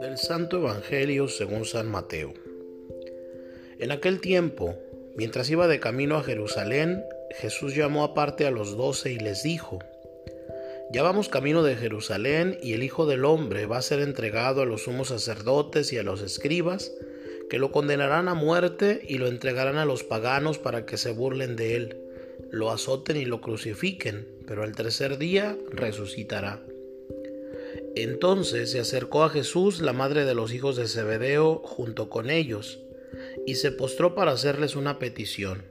Del Santo Evangelio según San Mateo. En aquel tiempo, mientras iba de camino a Jerusalén, Jesús llamó aparte a los doce y les dijo, Ya vamos camino de Jerusalén y el Hijo del Hombre va a ser entregado a los sumos sacerdotes y a los escribas, que lo condenarán a muerte y lo entregarán a los paganos para que se burlen de él, lo azoten y lo crucifiquen, pero al tercer día resucitará. Entonces se acercó a Jesús la madre de los hijos de Zebedeo junto con ellos, y se postró para hacerles una petición.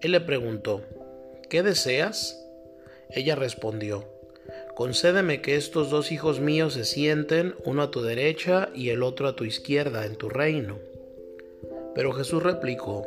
Él le preguntó, ¿qué deseas? Ella respondió, Concédeme que estos dos hijos míos se sienten, uno a tu derecha y el otro a tu izquierda, en tu reino. Pero Jesús replicó,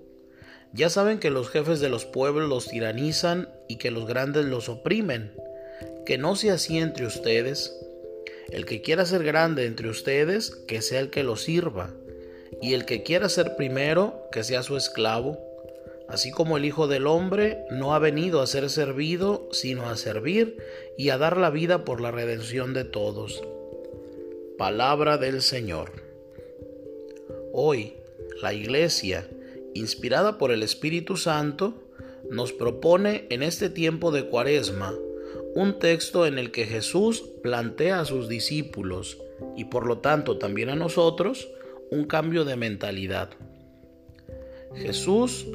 Ya saben que los jefes de los pueblos los tiranizan y que los grandes los oprimen, que no sea así entre ustedes. El que quiera ser grande entre ustedes, que sea el que lo sirva, y el que quiera ser primero, que sea su esclavo así como el Hijo del Hombre no ha venido a ser servido, sino a servir y a dar la vida por la redención de todos. Palabra del Señor. Hoy, la Iglesia, inspirada por el Espíritu Santo, nos propone en este tiempo de Cuaresma un texto en el que Jesús plantea a sus discípulos y por lo tanto también a nosotros un cambio de mentalidad. Jesús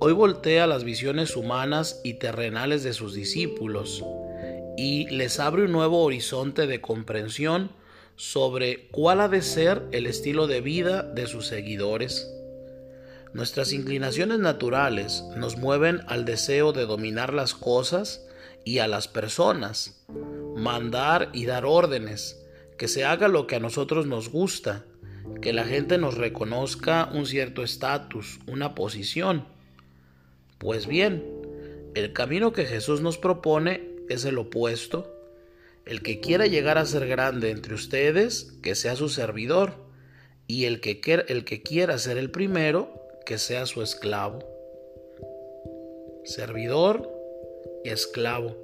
Hoy voltea las visiones humanas y terrenales de sus discípulos y les abre un nuevo horizonte de comprensión sobre cuál ha de ser el estilo de vida de sus seguidores. Nuestras inclinaciones naturales nos mueven al deseo de dominar las cosas y a las personas, mandar y dar órdenes, que se haga lo que a nosotros nos gusta, que la gente nos reconozca un cierto estatus, una posición pues bien, el camino que Jesús nos propone es el opuesto. El que quiera llegar a ser grande entre ustedes, que sea su servidor, y el que, el que quiera ser el primero, que sea su esclavo. Servidor y esclavo.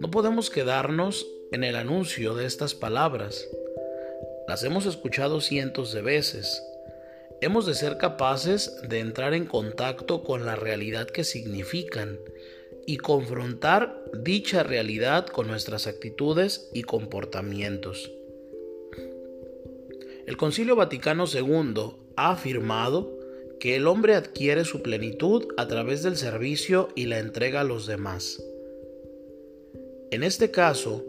No podemos quedarnos en el anuncio de estas palabras. Las hemos escuchado cientos de veces, Hemos de ser capaces de entrar en contacto con la realidad que significan y confrontar dicha realidad con nuestras actitudes y comportamientos. El Concilio Vaticano II ha afirmado que el hombre adquiere su plenitud a través del servicio y la entrega a los demás. En este caso,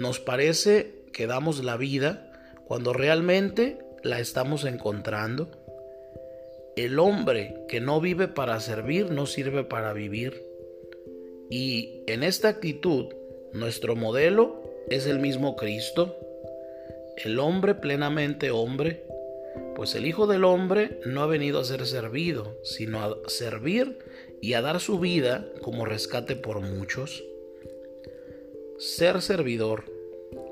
nos parece que damos la vida cuando realmente la estamos encontrando el hombre que no vive para servir no sirve para vivir. Y en esta actitud, nuestro modelo es el mismo Cristo, el hombre plenamente hombre, pues el Hijo del Hombre no ha venido a ser servido, sino a servir y a dar su vida como rescate por muchos. Ser servidor,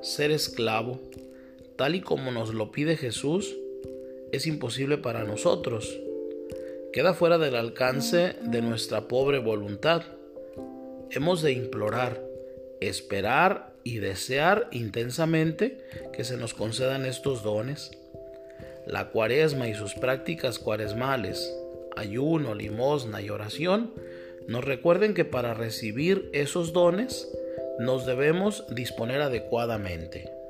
ser esclavo, tal y como nos lo pide Jesús, es imposible para nosotros queda fuera del alcance de nuestra pobre voluntad. Hemos de implorar, esperar y desear intensamente que se nos concedan estos dones. La cuaresma y sus prácticas cuaresmales, ayuno, limosna y oración, nos recuerden que para recibir esos dones nos debemos disponer adecuadamente.